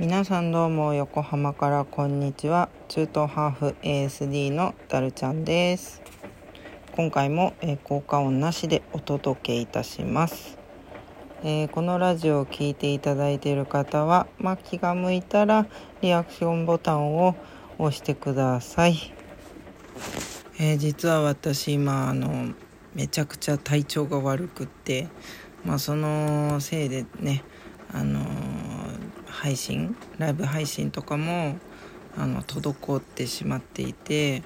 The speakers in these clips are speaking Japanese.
皆さんどうも横浜からこんにちは。中東ハーフ ASD のダルちゃんです。今回も、え、効果音なしでお届けいたします、えー、このラジオを聴いていただいている方は、まあ、気が向いたらリアクションボタンを押してください、えー、実は私今あのめちゃくちゃ体調が悪くってまあそのせいでねあの配信ライブ配信とかもあの滞ってしまっていて、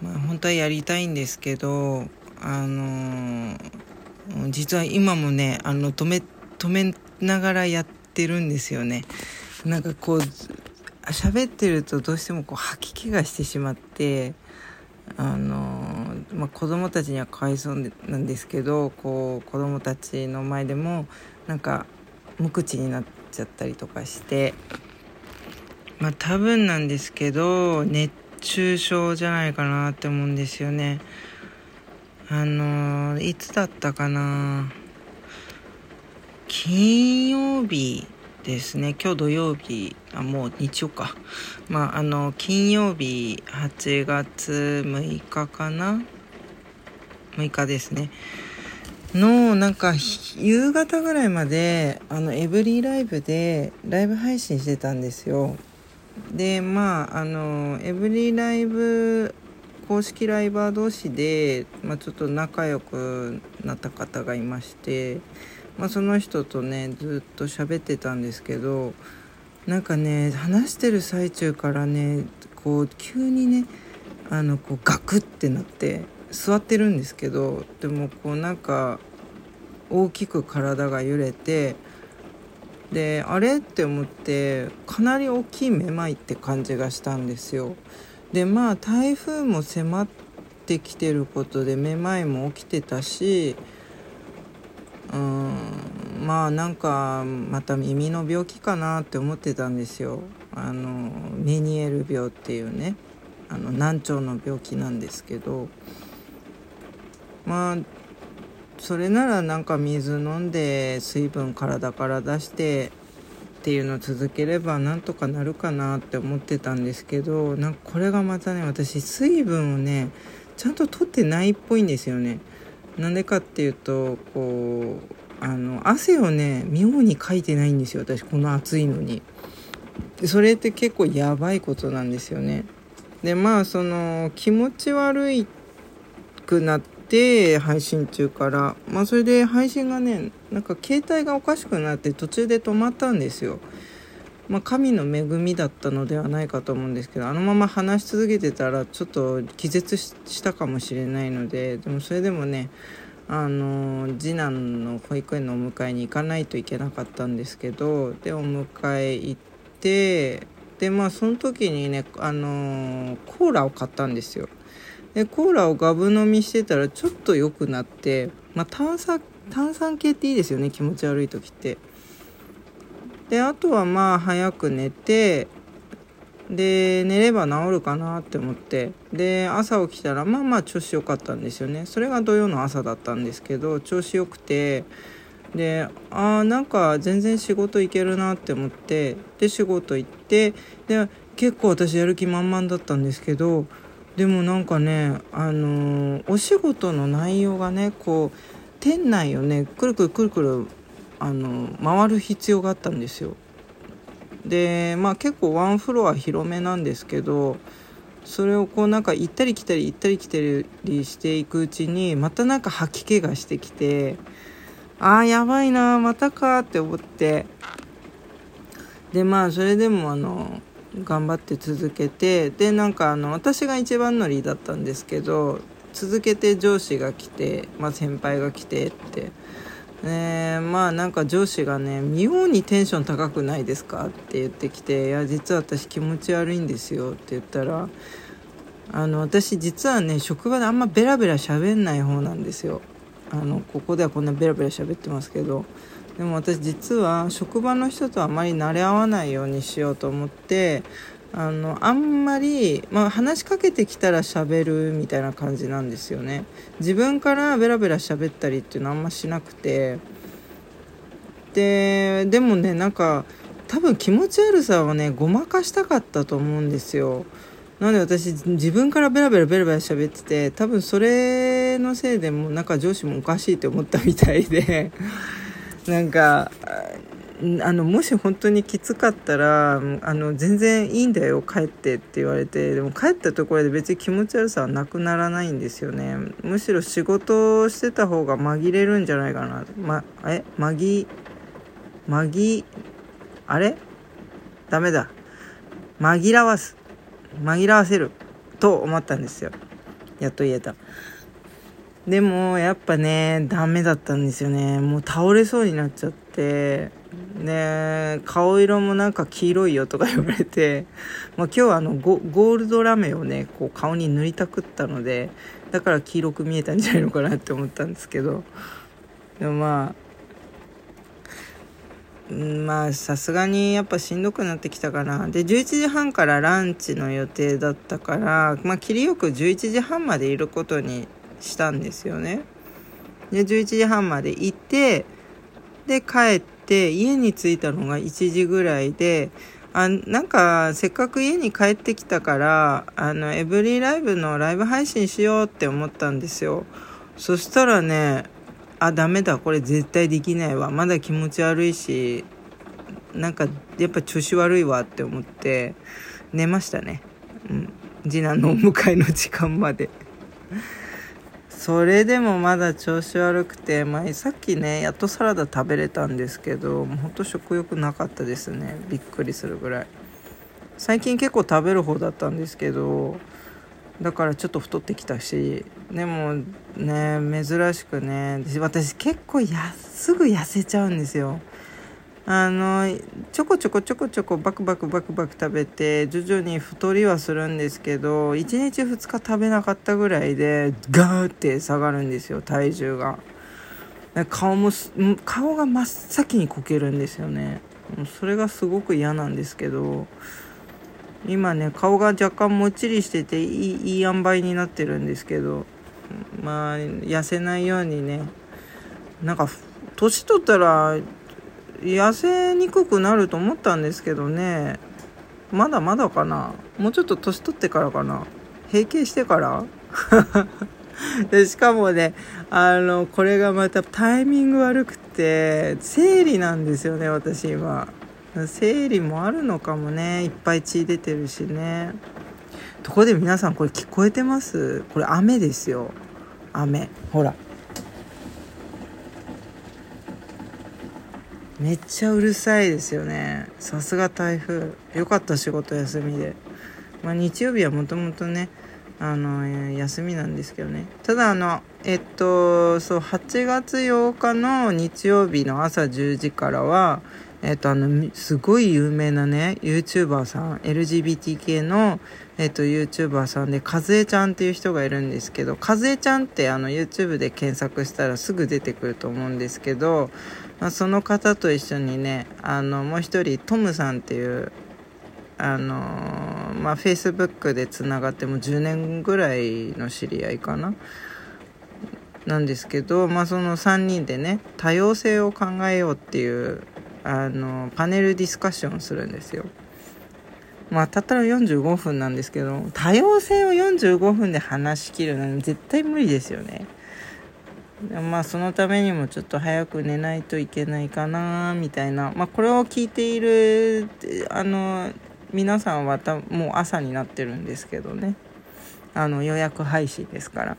まあ、本当はやりたいんですけどあの実は今もねあの止め止めながらやってるんですよね。なんかこう喋ってるとどうしてもこう吐き気がしてしまってあのまあ、子供たちにはかわいそうなんですけどこう子供たちの前でもなんか無口になってちゃったりとかしてまあ多分なんですけど熱中症じゃないかなって思うんですよね。あのいつだったかな。金曜日ですね。今日土曜日。あもう日曜か。まああの金曜日8月6日かな。6日ですね。のなんか夕方ぐらいまであのエブリィライブでライブ配信してたんですよ。でまああのエブリィライブ公式ライバー同士で、まあ、ちょっと仲良くなった方がいまして、まあ、その人とねずっと喋ってたんですけどなんかね話してる最中からねこう急にねあのこうガクってなって。座ってるんですけどでもこうなんか大きく体が揺れてであれって思ってかなり大きいめまいって感じがしたんですよ。でまあ台風も迫ってきてることでめまいも起きてたしうんまあなんかまた耳の病気かなって思ってたんですよ。あのメニエル病っていうねあの難聴の病気なんですけど。まあそれならなんか水飲んで水分体から出してっていうのを続ければなんとかなるかなって思ってたんですけどなんかこれがまたね私水分をねちゃんと取ってないっぽいんですよね。なんでかっていうとこうあの汗をね妙にかいてないんですよ私この暑いのに。それって結構やばいことなんですよね。でまあその気持ち悪いくなって配信中からまあそれで配信がねなんか携帯がおかしくなって途中で止まったんですよ。まあ、神の恵みだったのではないかと思うんですけどあのまま話し続けてたらちょっと気絶したかもしれないのででもそれでもねあの次男の保育園のお迎えに行かないといけなかったんですけどでお迎え行ってでまあその時にねあのコーラを買ったんですよ。でコーラをガブ飲みしてたらちょっと良くなって、まあ、炭酸炭酸系っていいですよね気持ち悪い時って。であとはまあ早く寝てで寝れば治るかなって思って。で朝起きたらまあまあ調子良かったんですよね。それが土曜の朝だったんですけど調子良くて。であーなんか全然仕事行けるなって思って。で仕事行ってで結構私やる気満々だったんですけどでもなんかねあのー、お仕事の内容がねこう店内をねくるくるくるくるあの回る必要があったんですよ。でまあ結構ワンフロア広めなんですけどそれをこうなんか行ったり来たり行ったり来たりしていくうちにまたなんか吐き気がしてきてああやばいなまたかって思って。でまあそれでもあの頑張って続けてでなんかあの私が一番乗りだったんですけど続けて上司が来て、まあ、先輩が来てって。ね、まあなんか上司がね妙にテンション高くないですかって言ってきて「いや実は私気持ち悪いんですよ」って言ったらあの私実はね職場であんまベラベラ喋んない方なんですよあのここではこんなベラベラ喋ってますけどでも私実は職場の人とあまり慣れ合わないようにしようと思ってあのあんまり、まあ、話しかけてきたら喋るみたいな感じなんですよね。自分からベラベラ喋ったりっていうのはあんましなくて。ででもねなんか多分気持ち悪さをねごまかしたかったと思うんですよ。なので私自分からベラベラベラベラ喋ってて多分それのせいでもなんか上司もおかしいって思ったみたいで。なんかあのもし本当にきつかったらあの全然いいんだよ帰ってって言われて。でも帰ったところで別に気持ち悪さはなくならないんですよね。むしろ仕事をしてた方が紛れるんじゃないかな。まえ？紛紛あれ？ダメだ。紛らわす。紛らわせる。と思ったんですよ。やっと言えた。でもやっぱねダメだったんですよね。もう倒れそうになっちゃって。で顔色もなんか黄色いよとか言われて、まあ、今日はあのゴールドラメをねこう顔に塗りたくったのでだから黄色く見えたんじゃないのかなって思ったんですけど。でもまあまあさすがにやっぱしんどくなってきたかな。で11時半からランチの予定だったからまあ切りよく11時半までいることにしたんですよね。で11時半まで行ってで帰って家に着いたのが1時ぐらいであなんかせっかく家に帰ってきたからあのエブリィライブのライブ配信しようって思ったんですよ。そしたらねあダメだこれ絶対できないわ。まだ気持ち悪いしなんかやっぱ調子悪いわって思って寝ましたね、うん、次男のお迎えの時間まで。それでもまだ調子悪くて、まあ、さっきねやっとサラダ食べれたんですけどほんと食欲なかったですね。びっくりするぐらい。最近結構食べる方だったんですけどだからちょっと太ってきたしでもね珍しくね私結構やすぐ痩せちゃうんですよ。あのちょこちょこちょこちょこバクバクバクバク食べて徐々に太りはするんですけど1日2日食べなかったぐらいでガーって下がるんですよ体重が。顔も顔が真っ先にこけるんですよね。それがすごく嫌なんですけど今ね顔が若干もっちりしてていいいい塩梅になってるんですけどまあ痩せないようにねなんか年取ったら痩せにくくなると思ったんですけどね。まだまだかな。もうちょっと年取ってからかな。閉経してから。でしかもねあのこれがまたタイミング悪くて生理なんですよね私今。生理もあるのかもね。いっぱい血出てるしね。とこで皆さんこれ聞こえてます？これ雨ですよ。雨。ほら。めっちゃうるさいですよね。さすが台風。よかった仕事休みで。まあ日曜日はもともとねあの休みなんですけどね。ただあのえっとそう8月8日の日曜日の朝10時からはえっ、と、あの、すごい有名なね、YouTuber さん、LGBT 系の、えっ、と、YouTuber さんで、かずえちゃんっていう人がいるんですけど、かずえちゃんってあの、YouTube で検索したらすぐ出てくると思うんですけど、まあ、その方と一緒にね、あの、もう一人、トムさんっていう、あのまあ、Facebook でつながっても10年ぐらいの知り合いかな？なんですけど、まあ、その3人でね多様性を考えようっていうあのパネルディスカッションするんですよ。まあ、たったら45分なんですけど多様性を45分で話しきるのに絶対無理ですよね。まあそのためにもちょっと早く寝ないといけないかなみたいな、まあ、これを聞いているあの皆さんはたもう朝になってるんですけどね。あの予約配信ですから。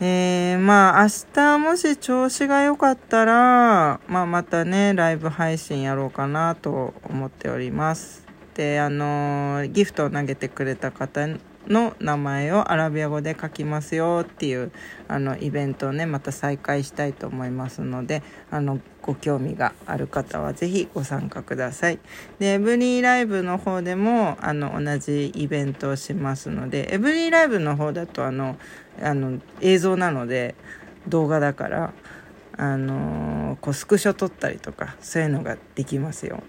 えー、まあ明日もし調子が良かったら、まあ、またねライブ配信やろうかなと思っております。であのギフトを投げてくれた方の名前をアラビア語で書きますよっていうあのイベントをねまた再開したいと思いますのであのご興味がある方は是非ご参加くださいでエブリーライブの方でもあの同じイベントをしますのでエブリーライブの方だとあのあの映像なので動画だからあのこうスクショ撮ったりとかそういうのができますよ。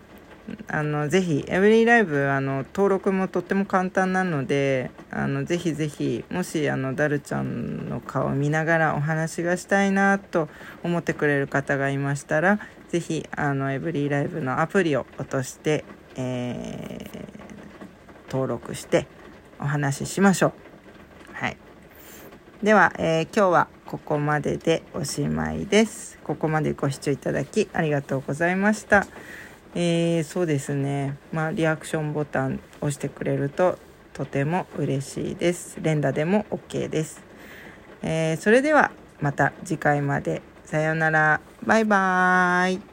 あのぜひエブリィライブあの登録もとっても簡単なのであのぜひぜひもしあのダルちゃんの顔を見ながらお話がしたいなと思ってくれる方がいましたらぜひあのエブリィライブのアプリを落として、えー、登録してお話ししましょう。はい。では、えー、今日はここまででおしまいです。ここまでご視聴いただきありがとうございました。えー、そうですね。まあ、リアクションボタン押してくれるととても嬉しいです。連打でも OK です。えー、それではまた次回まで。さようなら。バイバーイ。